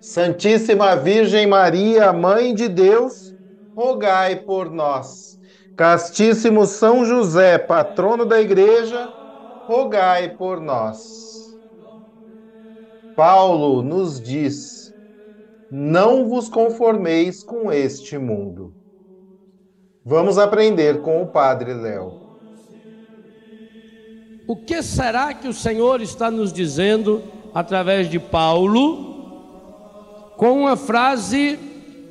Santíssima Virgem Maria, Mãe de Deus, rogai por nós. Castíssimo São José, patrono da Igreja, rogai por nós. Paulo nos diz: Não vos conformeis com este mundo. Vamos aprender com o Padre Léo. O que será que o Senhor está nos dizendo através de Paulo, com uma frase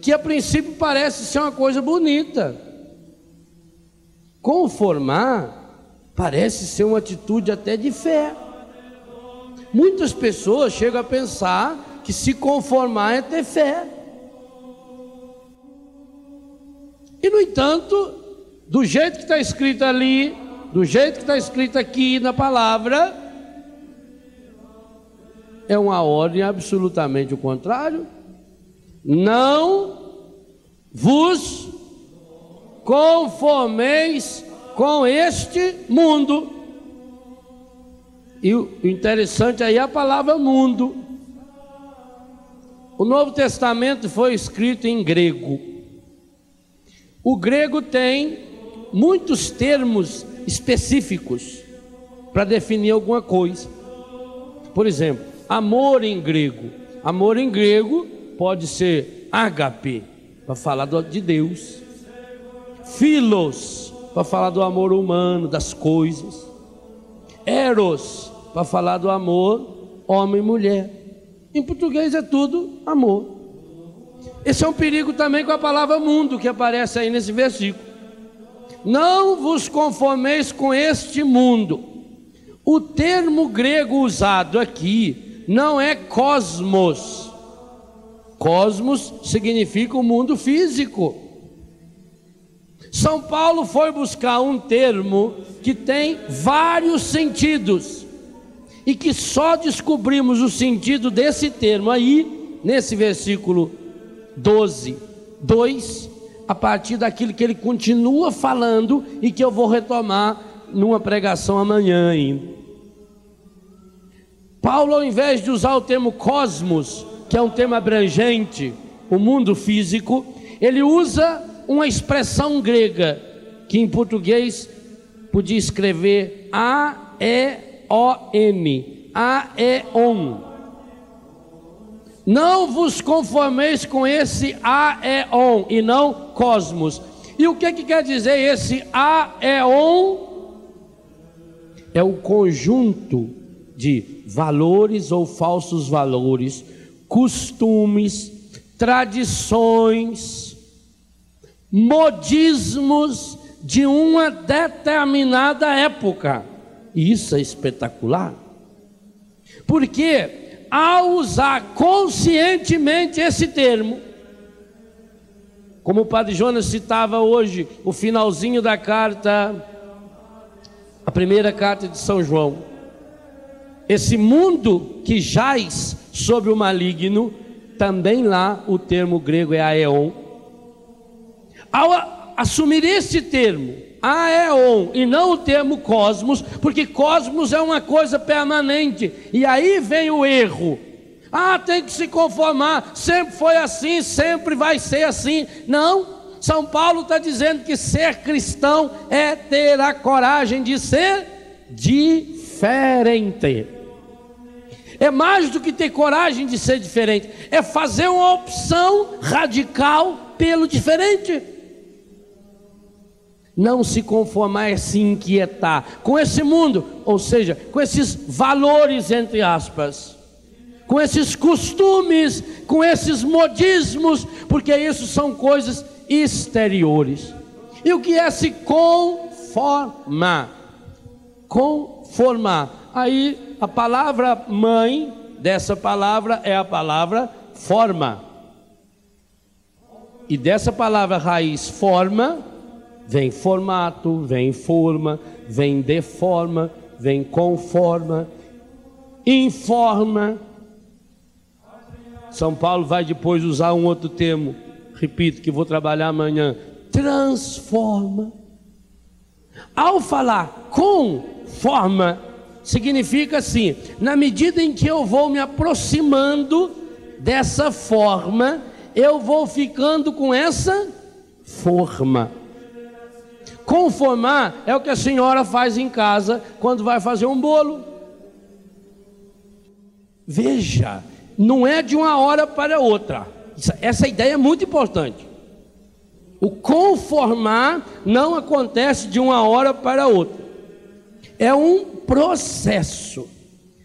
que a princípio parece ser uma coisa bonita? Conformar parece ser uma atitude até de fé. Muitas pessoas chegam a pensar que se conformar é ter fé. E no entanto, do jeito que está escrito ali, do jeito que está escrito aqui na palavra, é uma ordem absolutamente o contrário. Não vos conformeis com este mundo. E o interessante aí é a palavra mundo. O Novo Testamento foi escrito em grego. O grego tem muitos termos específicos para definir alguma coisa. Por exemplo, amor em grego. Amor em grego pode ser agape, para falar de Deus. Filos, para falar do amor humano, das coisas. Eros, para falar do amor homem e mulher. Em português é tudo amor. Esse é um perigo também com a palavra mundo que aparece aí nesse versículo. Não vos conformeis com este mundo. O termo grego usado aqui não é cosmos. Cosmos significa o mundo físico. São Paulo foi buscar um termo que tem vários sentidos e que só descobrimos o sentido desse termo aí, nesse versículo 12, 2 a partir daquilo que ele continua falando e que eu vou retomar numa pregação amanhã ainda. Paulo, ao invés de usar o termo cosmos, que é um termo abrangente, o mundo físico, ele usa uma expressão grega que em português podia escrever A-E-O-M, A-E-ON. Não vos conformeis com esse aeon e não cosmos. E o que, que quer dizer esse aeon? É o conjunto de valores ou falsos valores, costumes, tradições, modismos de uma determinada época. Isso é espetacular. Porque ao usar conscientemente esse termo, como o padre Jonas citava hoje, o finalzinho da carta, a primeira carta de São João, esse mundo que jaz sobre o maligno, também lá o termo grego é aeon. Ao assumir esse termo, aeon, e não o termo cosmos, porque cosmos é uma coisa permanente, e aí vem o erro. Ah, tem que se conformar, sempre foi assim, sempre vai ser assim. Não, São Paulo está dizendo que ser cristão é ter a coragem de ser diferente. É mais do que ter coragem de ser diferente, é fazer uma opção radical pelo diferente. Não se conformar é se inquietar com esse mundo, ou seja, com esses valores, entre aspas, com esses costumes, com esses modismos, porque isso são coisas exteriores. E o que é se conformar? Conformar. Aí a palavra mãe dessa palavra é a palavra forma. E dessa palavra raiz forma, vem formato, vem forma, vem deforma, vem conforma, informa. São Paulo vai depois usar um outro termo, repito, que vou trabalhar amanhã: transforma. Ao falar conforma, significa assim: na medida em que eu vou me aproximando dessa forma, eu vou ficando com essa forma. Conformar é o que a senhora faz em casa quando vai fazer um bolo. Veja, não é de uma hora para outra. Essa ideia é muito importante. O conformar não acontece de uma hora para outra. É um processo.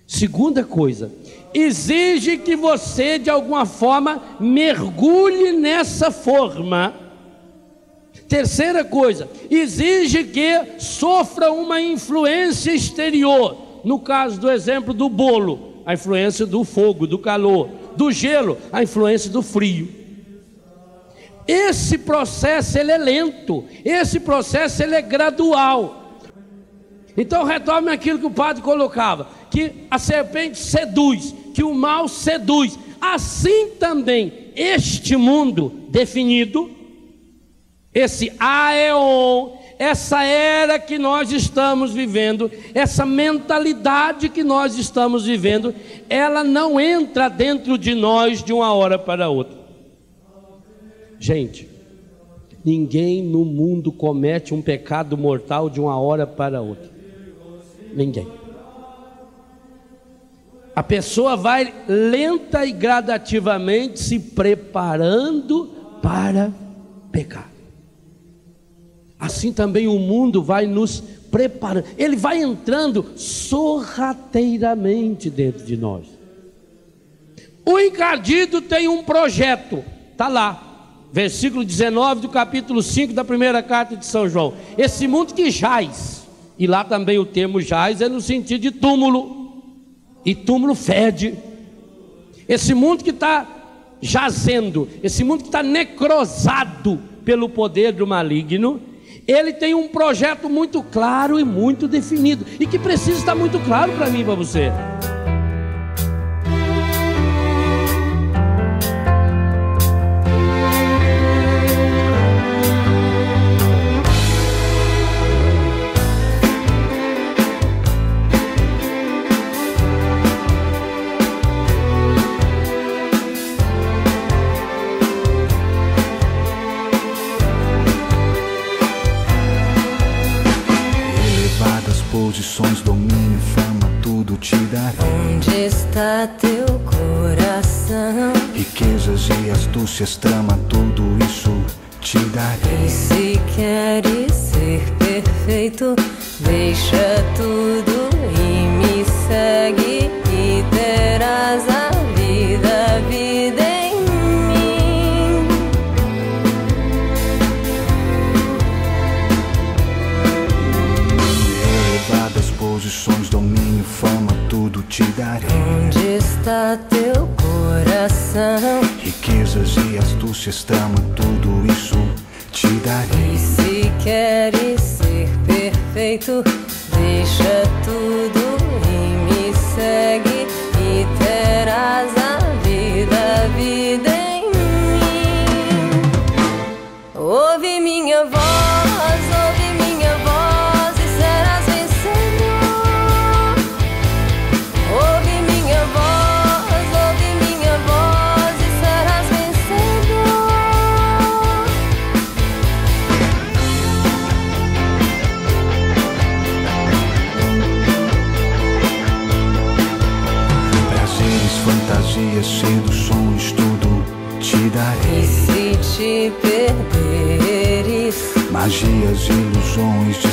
Segunda coisa, exige que você de alguma forma mergulhe nessa forma. Terceira coisa, exige que sofra uma influência exterior. No caso do exemplo do bolo, a influência do fogo, do calor, do gelo, a influência do frio. Esse processo ele é lento, esse processo ele é gradual. Então retome aquilo que o padre colocava, que a serpente seduz, que o mal seduz. Assim também este mundo definido, esse aeon, essa era que nós estamos vivendo, essa mentalidade que nós estamos vivendo, ela não entra dentro de nós de uma hora para outra. Gente, ninguém no mundo comete um pecado mortal de uma hora para outra. Ninguém. A pessoa vai lenta e gradativamente se preparando para pecar. Assim também o mundo vai nos preparando, ele vai entrando sorrateiramente dentro de nós. O encardido tem um projeto, está lá, versículo 19 do capítulo 5 da primeira carta de São João. Esse mundo que jaz, e lá também o termo jaz é no sentido de túmulo, e túmulo fede. Esse mundo que está jazendo, esse mundo que está necrosado pelo poder do maligno, ele tem um projeto muito claro e muito definido, e que precisa estar muito claro para mim e para você. Astúcias, trama, Magias,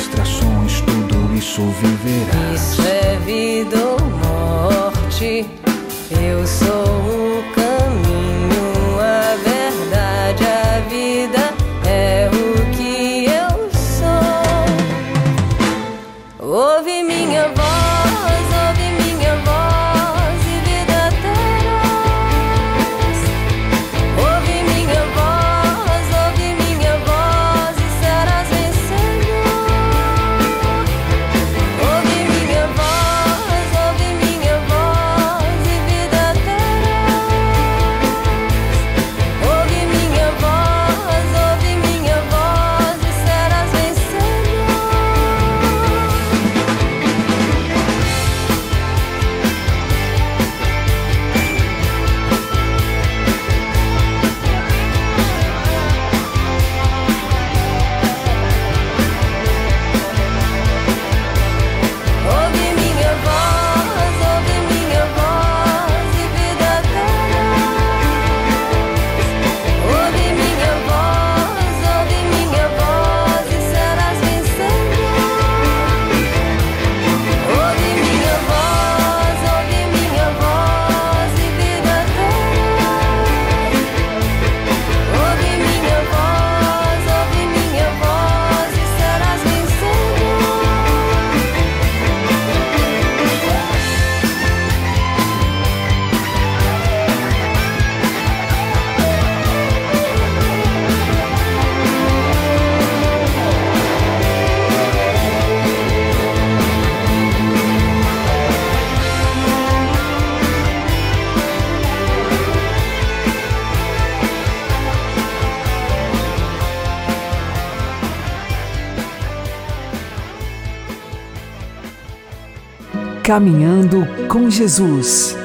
Caminhando com Jesus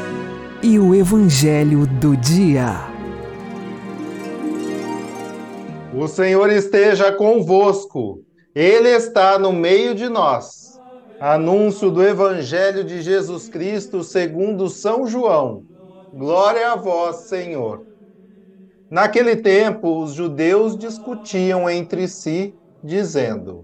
e o Evangelho do Dia. O Senhor esteja convosco, Ele está no meio de nós. Anúncio do Evangelho de Jesus Cristo segundo São João. Glória a vós, Senhor. Naquele tempo, os judeus discutiam entre si, dizendo: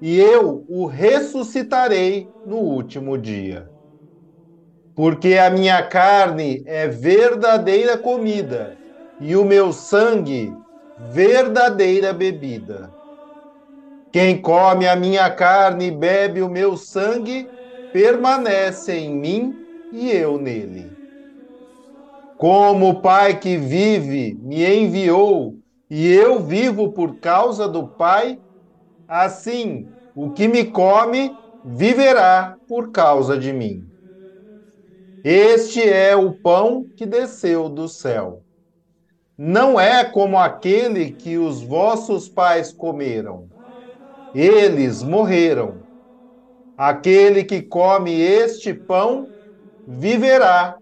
e eu o ressuscitarei no último dia. Porque a minha carne é verdadeira comida, e o meu sangue verdadeira bebida. Quem come a minha carne e bebe o meu sangue, permanece em mim e eu nele. Como o Pai que vive me enviou e eu vivo por causa do Pai, assim o que me come viverá por causa de mim. Este é o pão que desceu do céu. Não é como aquele que os vossos pais comeram. Eles morreram. Aquele que come este pão viverá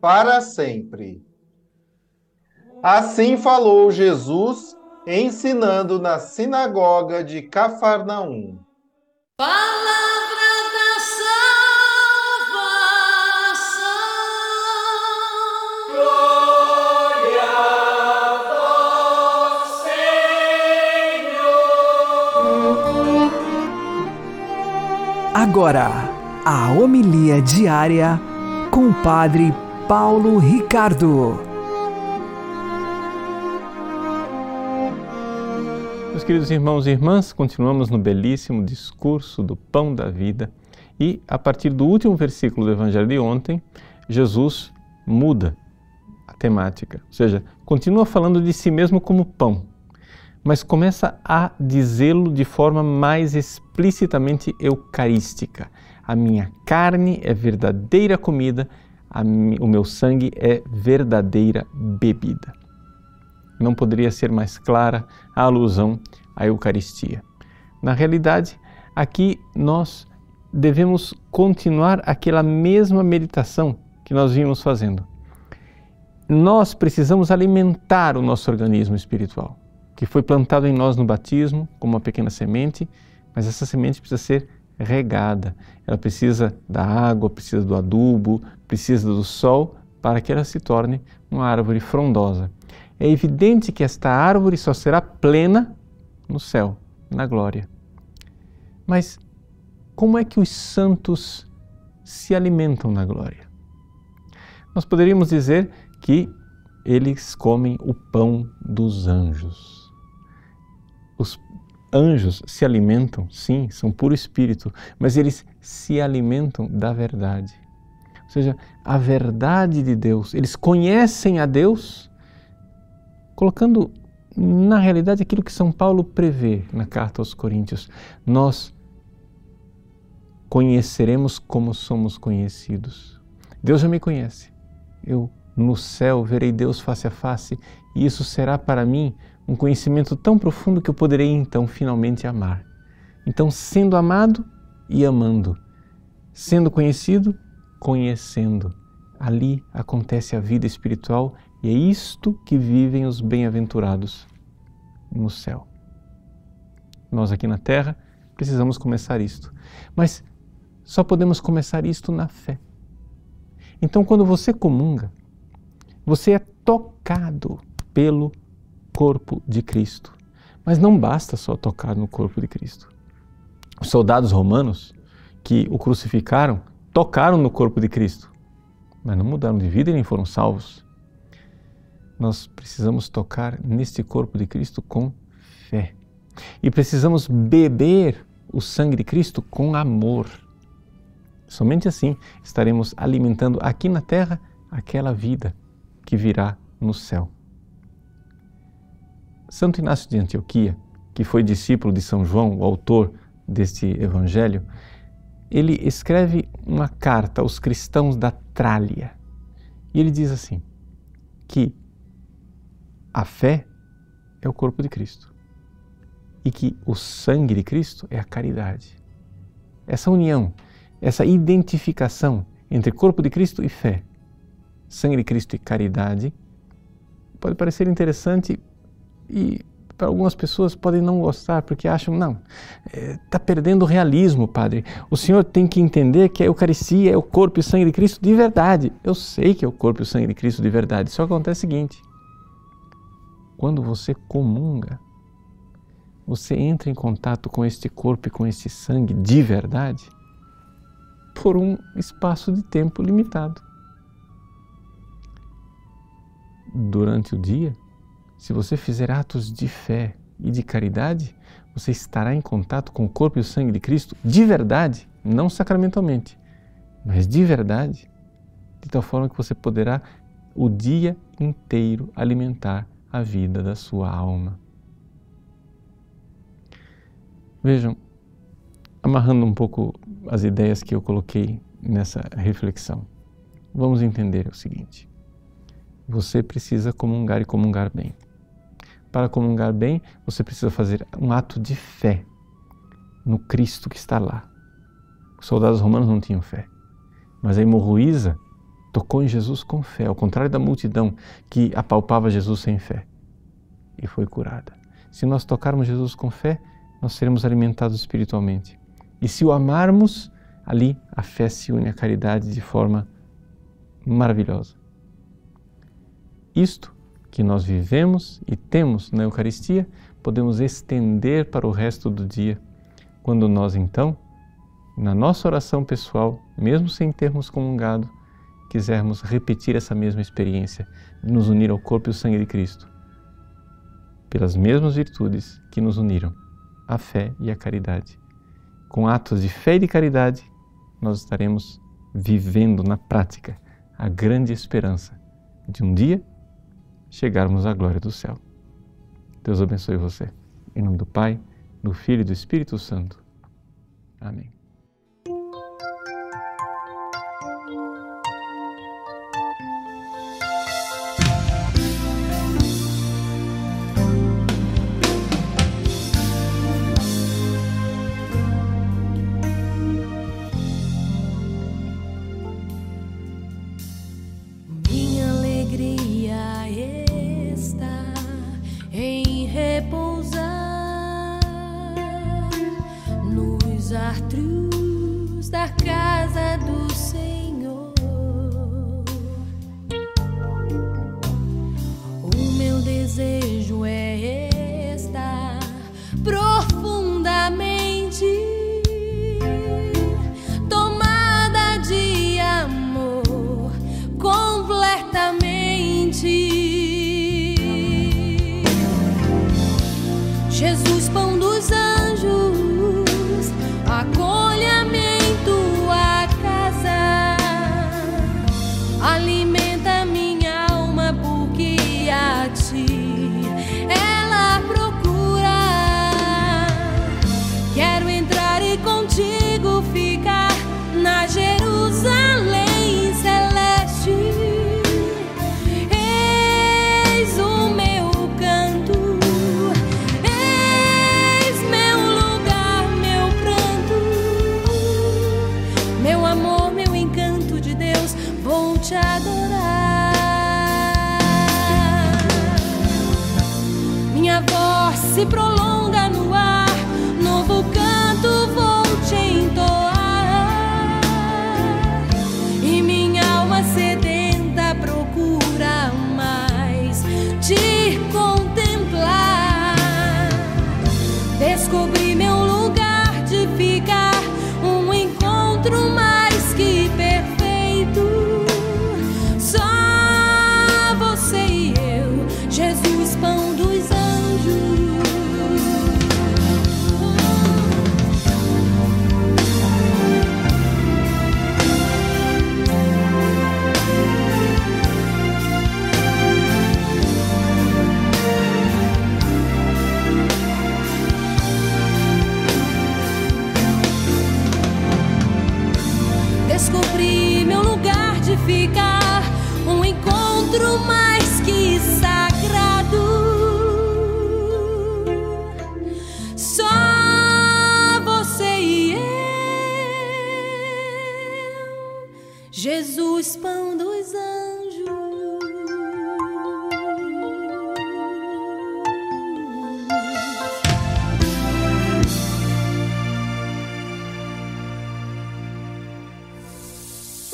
para sempre. Assim falou Jesus, ensinando na sinagoga de Cafarnaum. Palavra da salvação. Agora, a homilia diária com o Padre Paulo Ricardo. Queridos irmãos e irmãs, continuamos no belíssimo discurso do pão da vida e, a partir do último versículo do Evangelho de ontem, Jesus muda a temática, ou seja, continua falando de si mesmo como pão, mas começa a dizê-lo de forma mais explicitamente eucarística. A minha carne é verdadeira comida, mi- o meu sangue é verdadeira bebida. Não poderia ser mais clara a alusão à Eucaristia. Na realidade, aqui nós devemos continuar aquela mesma meditação que nós vimos fazendo. Nós precisamos alimentar o nosso organismo espiritual, que foi plantado em nós no batismo como uma pequena semente, mas essa semente precisa ser regada. Ela precisa da água, precisa do adubo, precisa do sol para que ela se torne uma árvore frondosa. É evidente que esta árvore só será plena no céu, na glória. Mas como é que os santos se alimentam na glória? Nós poderíamos dizer que eles comem o pão dos anjos. Os anjos se alimentam, sim, são puro espírito, mas eles se alimentam da verdade. Ou seja, a verdade de Deus. Eles conhecem a Deus, colocando na realidade aquilo que São Paulo prevê na carta aos Coríntios. Nós conheceremos como somos conhecidos. Deus já me conhece. Eu no céu verei Deus face a face e isso será para mim um conhecimento tão profundo que eu poderei então finalmente amar. Então, sendo amado e amando, sendo conhecido conhecendo. Ali acontece a vida espiritual e é isto que vivem os bem-aventurados no céu. Nós aqui na terra precisamos começar isto, mas só podemos começar isto na fé. Então, quando você comunga, você é tocado pelo corpo de Cristo. Mas não basta só tocar no corpo de Cristo. Os soldados romanos que o crucificaram tocaram no corpo de Cristo, mas não mudaram de vida e nem foram salvos. Nós precisamos tocar neste corpo de Cristo com fé. E precisamos beber o sangue de Cristo com amor. Somente assim estaremos alimentando aqui na terra aquela vida que virá no céu. Santo Inácio de Antioquia, que foi discípulo de São João, o autor deste evangelho, ele escreve uma carta aos cristãos da Trália. E ele diz assim: que a fé é o corpo de Cristo e que o sangue de Cristo é a caridade. Essa união, essa identificação entre corpo de Cristo e fé, sangue de Cristo e caridade, pode parecer interessante e para algumas pessoas podem não gostar porque acham, não, está é, perdendo o realismo, padre. O senhor tem que entender que a Eucaristia é o corpo e sangue de Cristo de verdade. Eu sei que é o corpo e o sangue de Cristo de verdade, só acontece o seguinte: quando você comunga, você entra em contato com este corpo e com este sangue de verdade por um espaço de tempo limitado. Durante o dia, se você fizer atos de fé e de caridade, você estará em contato com o corpo e o sangue de Cristo de verdade, não sacramentalmente, mas de verdade, de tal forma que você poderá o dia inteiro alimentar a vida da sua alma. Vejam, amarrando um pouco as ideias que eu coloquei nessa reflexão, vamos entender o seguinte: você precisa comungar e comungar bem para comungar bem, você precisa fazer um ato de fé no Cristo que está lá. Os soldados romanos não tinham fé, mas a hemorroísa tocou em Jesus com fé, ao contrário da multidão que apalpava Jesus sem fé e foi curada. Se nós tocarmos Jesus com fé, nós seremos alimentados espiritualmente. E se o amarmos, ali a fé se une à caridade de forma maravilhosa. Isto que nós vivemos e temos na Eucaristia, podemos estender para o resto do dia, quando nós então, na nossa oração pessoal, mesmo sem termos comungado, quisermos repetir essa mesma experiência de nos unir ao corpo e ao sangue de Cristo, pelas mesmas virtudes que nos uniram, a fé e a caridade. Com atos de fé e de caridade, nós estaremos vivendo na prática a grande esperança de um dia chegarmos à glória do céu. Deus abençoe você. Em nome do Pai, do Filho e do Espírito Santo. Amém. Átrios da casa do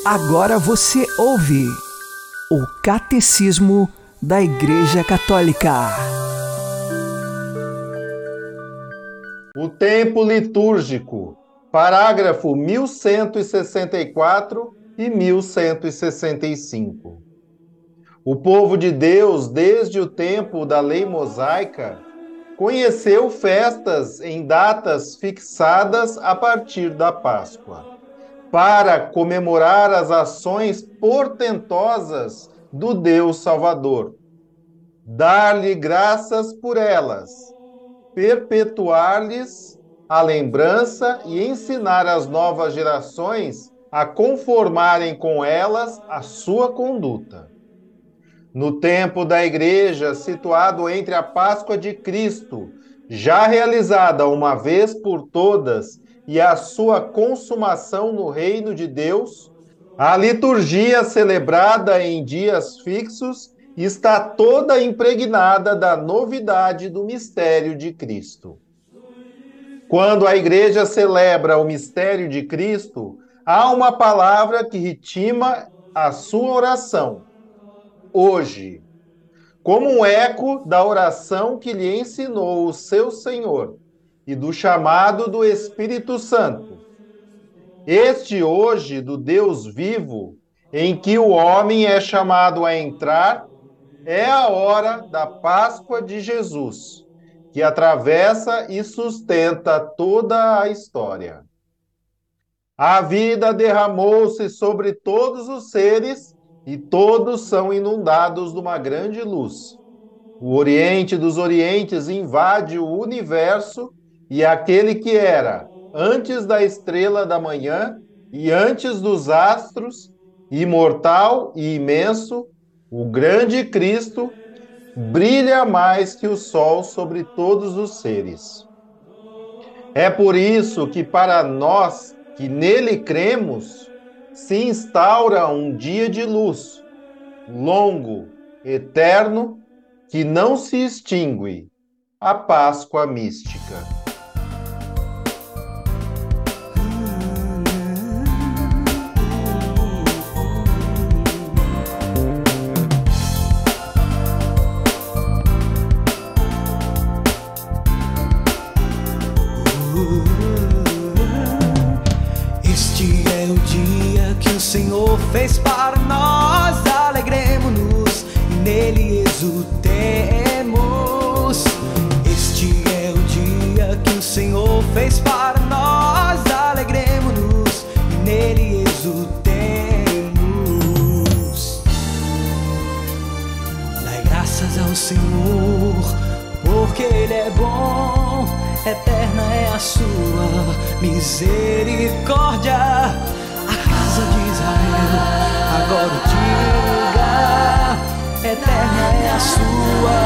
Agora você ouve o Catecismo da Igreja Católica. O tempo litúrgico, parágrafo 1164 e 1165. O povo de Deus, desde o tempo da lei mosaica, conheceu festas em datas fixadas a partir da Páscoa, para comemorar as ações portentosas do Deus Salvador, dar-lhe graças por elas, perpetuar-lhes a lembrança e ensinar as novas gerações a conformarem com elas a sua conduta. No tempo da igreja, situado entre a Páscoa de Cristo, já realizada uma vez por todas, e a sua consumação no reino de Deus, a liturgia celebrada em dias fixos está toda impregnada da novidade do mistério de Cristo. Quando a igreja celebra o mistério de Cristo, há uma palavra que ritima a sua oração. Hoje, como um eco da oração que lhe ensinou o seu Senhor e do chamado do Espírito Santo. Este hoje do Deus vivo, em que o homem é chamado a entrar, é a hora da Páscoa de Jesus, que atravessa e sustenta toda a história. A vida derramou-se sobre todos os seres e todos são inundados de uma grande luz. O Oriente dos Orientes invade o universo e aquele que era antes da estrela da manhã e antes dos astros, imortal e imenso, o grande Cristo brilha mais que o sol sobre todos os seres. É por isso que para nós que nele cremos, se instaura um dia de luz, longo, eterno, que não se extingue, a Páscoa mística. Fez para nós, alegremos-nos e nele exultemos. Este é o dia que o Senhor fez para nós, alegremos-nos e nele exultemos. Dai graças ao Senhor, porque Ele é bom, eterna é a sua misericórdia. Agora diga, eterna é a sua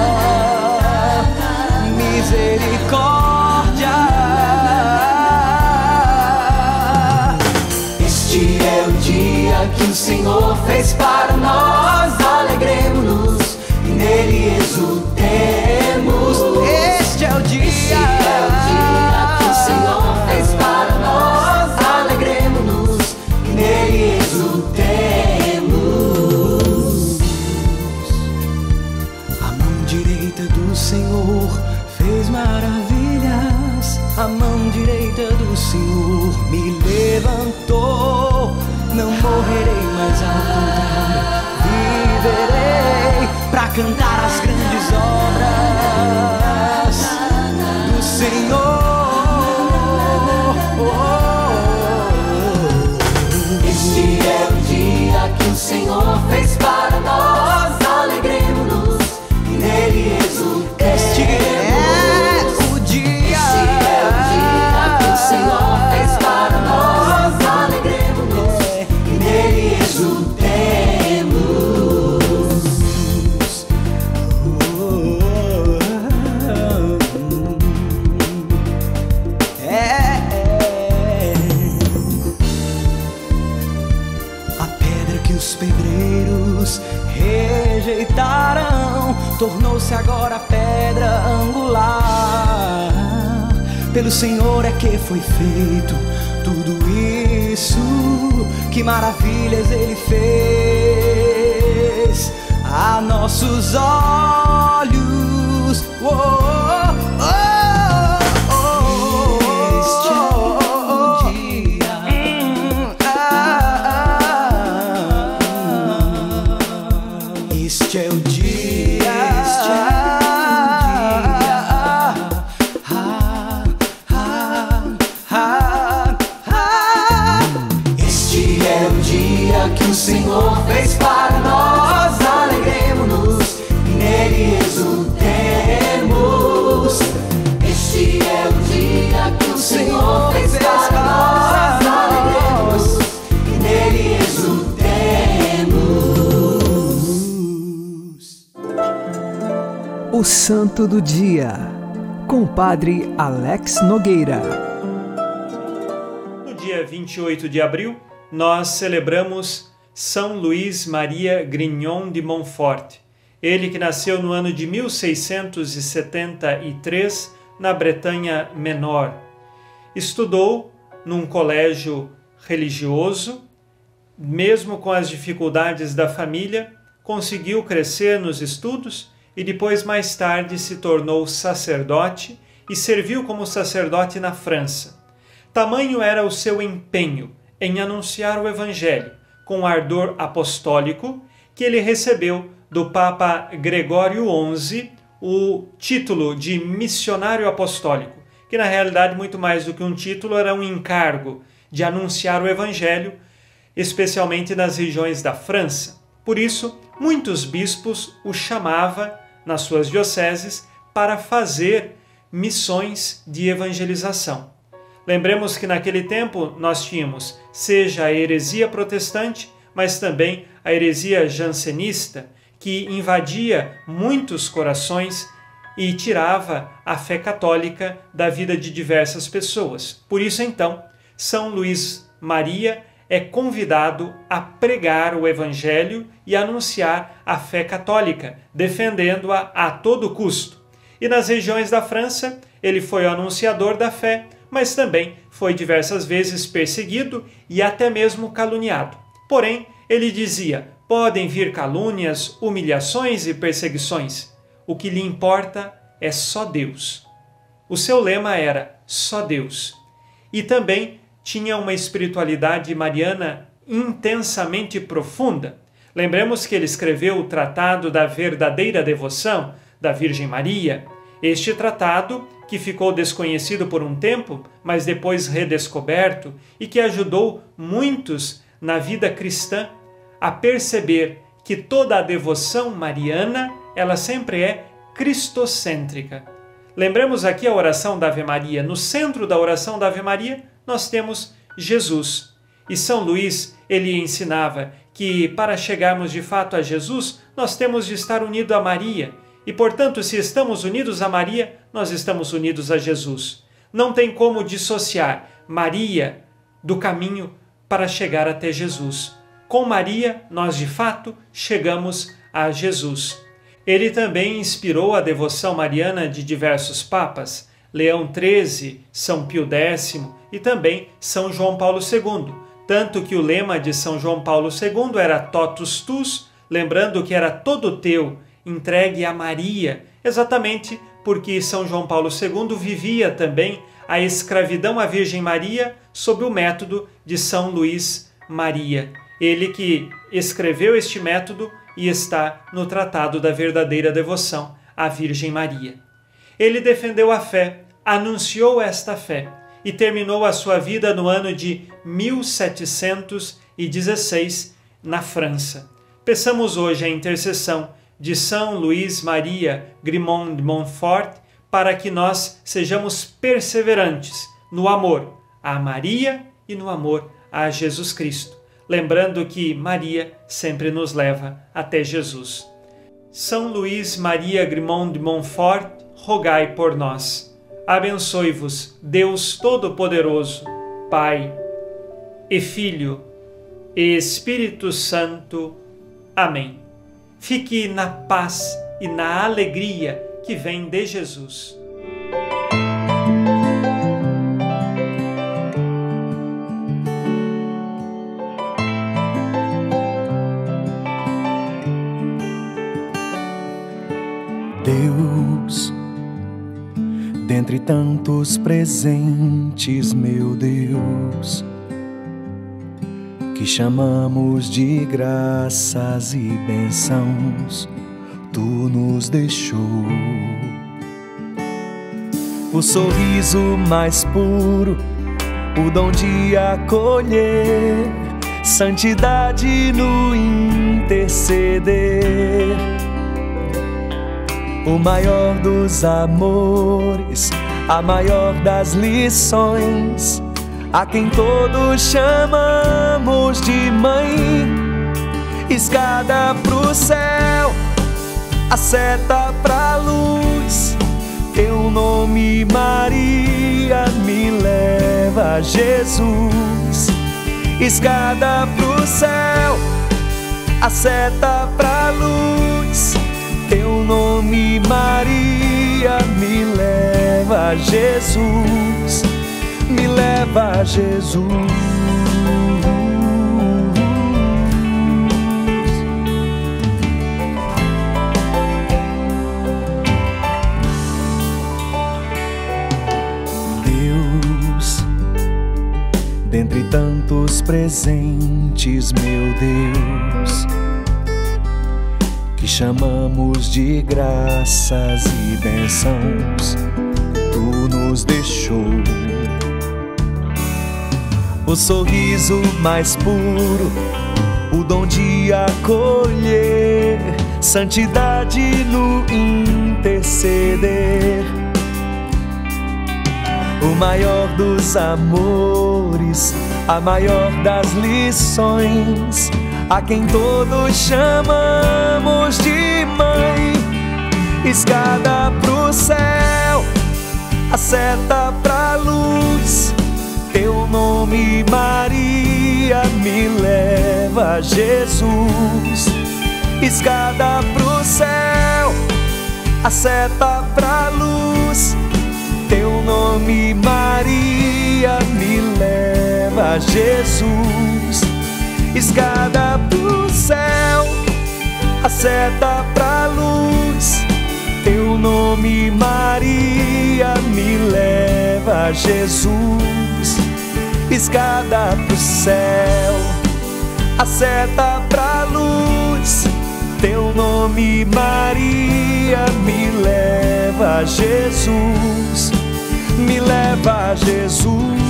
misericórdia. Este é o dia que o Senhor fez para nós, levantou. Não morrerei, mas ao contrário, viverei para cantar Pelo Senhor é que foi feito tudo isso. Que maravilhas Ele fez a nossos olhos. Senhor fez para nós. Alegremos-nos e nele exultemos. Este é o dia que o Senhor fez para nós. Alegremos e nele exultemos. O Santo do Dia, com o Padre Alex Nogueira. No dia 28 de abril, nós celebramos São Luís Maria Grignon de Montfort, ele que nasceu no ano de 1673 na Bretanha Menor. Estudou num colégio religioso, mesmo com as dificuldades da família, conseguiu crescer nos estudos e depois, mais tarde, se tornou sacerdote e serviu como sacerdote na França. Tamanho era o seu empenho em anunciar o Evangelho com ardor apostólico que ele recebeu do Papa Gregório XI o título de missionário apostólico, que na realidade, muito mais do que um título, era um encargo de anunciar o Evangelho, especialmente nas regiões da França. Por isso, muitos bispos o chamava nas suas dioceses para fazer missões de evangelização. Lembremos que naquele tempo nós tínhamos seja a heresia protestante, mas também a heresia jansenista, que invadia muitos corações e tirava a fé católica da vida de diversas pessoas. Por isso, então, São Luís Maria é convidado a pregar o Evangelho e anunciar a fé católica, defendendo-a a todo custo. E nas regiões da França, ele foi o anunciador da fé, mas também foi diversas vezes perseguido e até mesmo caluniado. Porém, ele dizia: podem vir calúnias, humilhações e perseguições. O que lhe importa é só Deus. O seu lema era só Deus. E também tinha uma espiritualidade mariana intensamente profunda. Lembremos que ele escreveu o Tratado da Verdadeira Devoção da Virgem Maria. Este tratado, que ficou desconhecido por um tempo, mas depois redescoberto e que ajudou muitos na vida cristã a perceber que toda a devoção mariana, ela sempre é cristocêntrica. Lembremos aqui a oração da Ave Maria. No centro da oração da Ave Maria, nós temos Jesus. E São Luís, ele ensinava que para chegarmos de fato a Jesus, nós temos de estar unidos a Maria. E, portanto, se estamos unidos a Maria, nós estamos unidos a Jesus. Não tem como dissociar Maria do caminho para chegar até Jesus. Com Maria, nós de fato chegamos a Jesus. Ele também inspirou a devoção mariana de diversos papas, Leão XIII, São Pio X e também São João Paulo II, tanto que o lema de São João Paulo II era Totus Tus, lembrando que era todo teu, entregue a Maria, exatamente porque São João Paulo II vivia também a escravidão à Virgem Maria sob o método de São Luís Maria. Ele que escreveu este método e está no Tratado da Verdadeira Devoção à Virgem Maria. Ele defendeu a fé, anunciou esta fé e terminou a sua vida no ano de 1716 na França. Peçamos hoje a intercessão de São Luís Maria Grimond de Montfort para que nós sejamos perseverantes no amor a Maria e no amor a Jesus Cristo lembrando que Maria sempre nos leva até Jesus. São Luís Maria Grimond de Montfort, rogai por nós. Abençoe-vos, Deus Todo-Poderoso, Pai e Filho e Espírito Santo. Amém. Fique na paz e na alegria que vem de Jesus. Deus, dentre tantos presentes, meu Deus, que chamamos de graças e bênçãos, tu nos deixou. O sorriso mais puro, o dom de acolher, santidade no interceder. O maior dos amores, a maior das lições, a quem todos chamamos de mãe. Escada pro céu, a seta pra luz, teu nome Maria me leva a Jesus. Escada pro céu, a seta pra luz teu nome, Maria, me leva a Jesus, me leva a Jesus. Deus, dentre tantos presentes, meu Deus que chamamos de graças e bênçãos, tu nos deixou. O sorriso mais puro, o dom de acolher, santidade no interceder. O maior dos amores, a maior das lições a quem todos chamamos de mãe. Escada pro céu, a seta pra luz. Nome, Maria, me leva Jesus. Escada pro céu, a seta pra luz. Teu nome, Maria, me leva Jesus escada pro céu, a seta pra luz. Teu nome, Maria, me leva Jesus. Escada pro céu, a seta pra luz. Teu nome, Maria, me leva a Jesus, me leva a Jesus.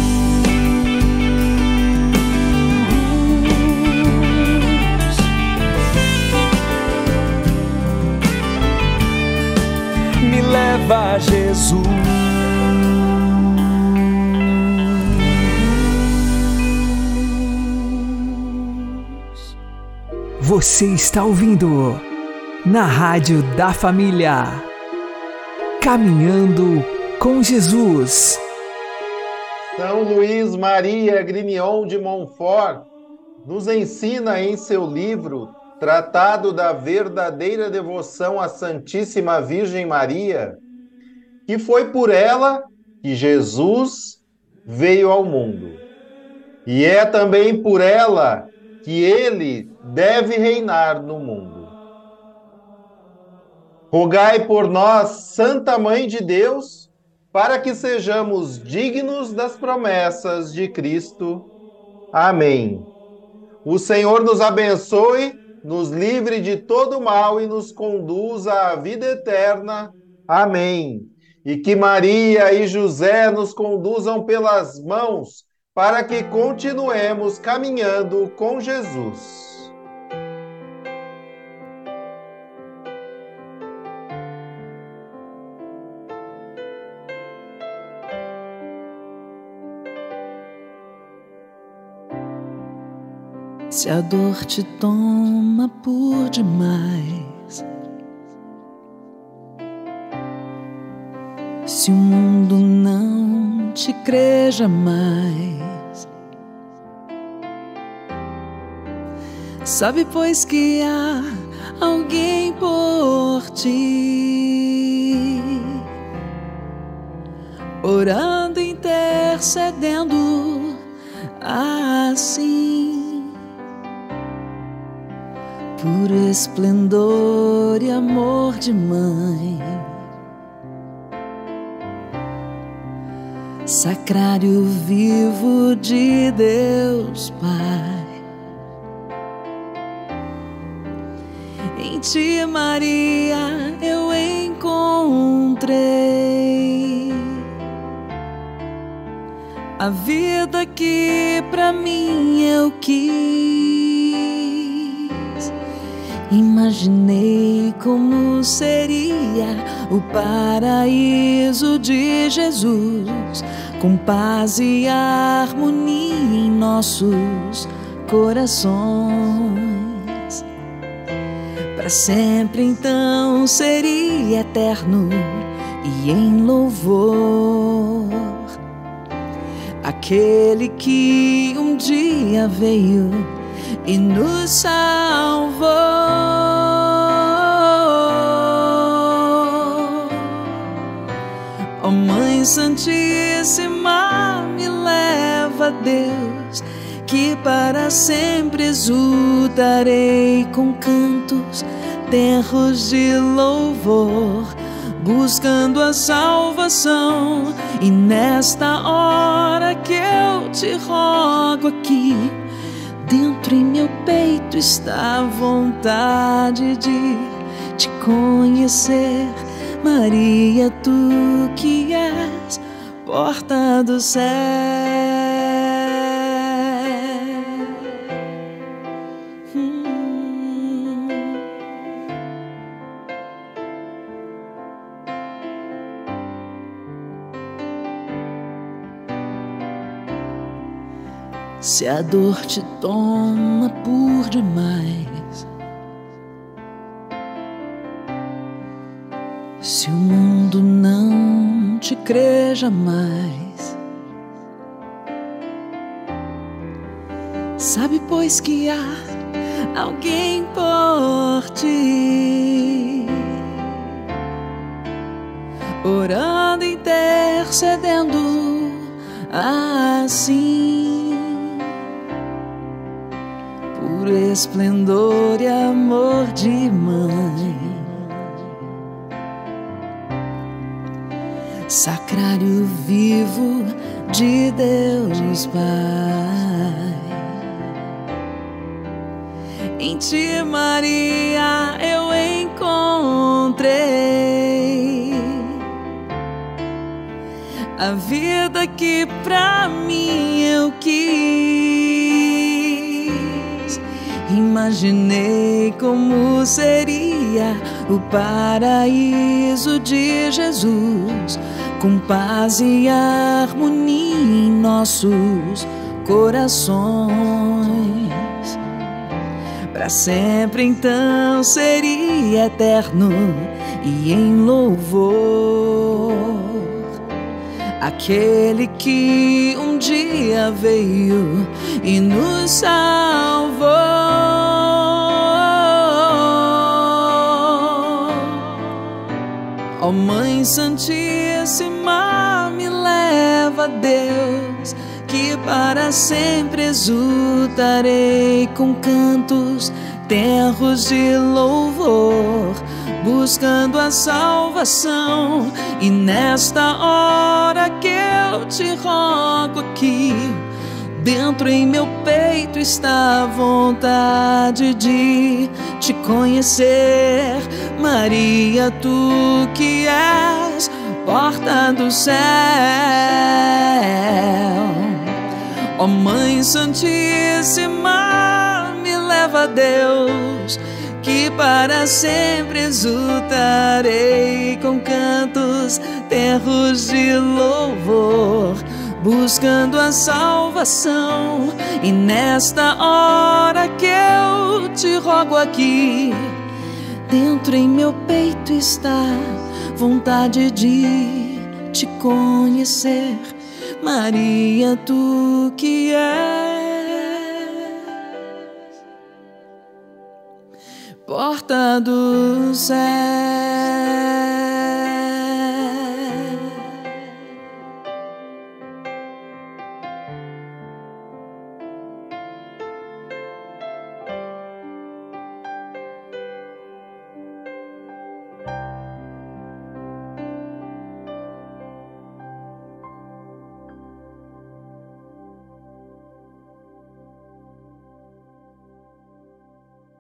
Me leva a Jesus. Você está ouvindo na Rádio da Família. Caminhando com Jesus. São Luís Maria Grignon de Montfort nos ensina em seu livro Tratado da Verdadeira Devoção à Santíssima Virgem Maria que foi por ela que Jesus veio ao mundo. E é também por ela que ele deve reinar no mundo. Rogai por nós, Santa Mãe de Deus, para que sejamos dignos das promessas de Cristo. Amém. O Senhor nos abençoe, nos livre de todo mal e nos conduza à vida eterna. Amém. E que Maria e José nos conduzam pelas mãos para que continuemos caminhando com Jesus. Se a dor te toma por demais, se o mundo não te crê jamais, sabe, pois, que há alguém por ti, orando, intercedendo assim. Por esplendor e amor de mãe. Sacrário vivo de Deus Pai. Em ti, Maria, eu encontrei a vida que para mim eu quis. Imaginei como seria o paraíso de Jesus, com paz e harmonia em nossos corações. Para sempre então seria eterno e em louvor. Aquele que um dia veio e nos salvou. Oh, Mãe Santíssima, me leva Deus, que para sempre exultarei com cantos, terros de louvor. Buscando a salvação, e nesta hora que eu te rogo aqui, Dentro em meu peito está a vontade de te conhecer, Maria, tu que és porta do céu. se a dor te toma por demais. Se o mundo não te crê jamais, sabe, pois, que há alguém por ti, orando, intercedendo assim. Esplendor e amor de mãe. Sacrário vivo de Deus Pai. Em ti, Maria, eu encontrei a vida que pra mim eu quis. Imaginei como seria o paraíso de Jesus, com paz e harmonia em nossos corações. Para sempre então seria eterno e em louvor aquele que um dia veio e nos salvou. Oh, Mãe Santíssima, me leva Deus que para sempre exultarei com cantos, terros de louvor, buscando a salvação. E nesta hora que eu te rogo aqui, dentro em meu peito está a vontade de te conhecer, Maria, tu que és porta do céu. Ó Mãe Santíssima, me leva a Deus, que para sempre exultarei com cantos, terros de louvor, buscando a salvação. E nesta hora que eu te rogo aqui, dentro em meu peito está vontade de te conhecer Maria, tu que és porta do céu.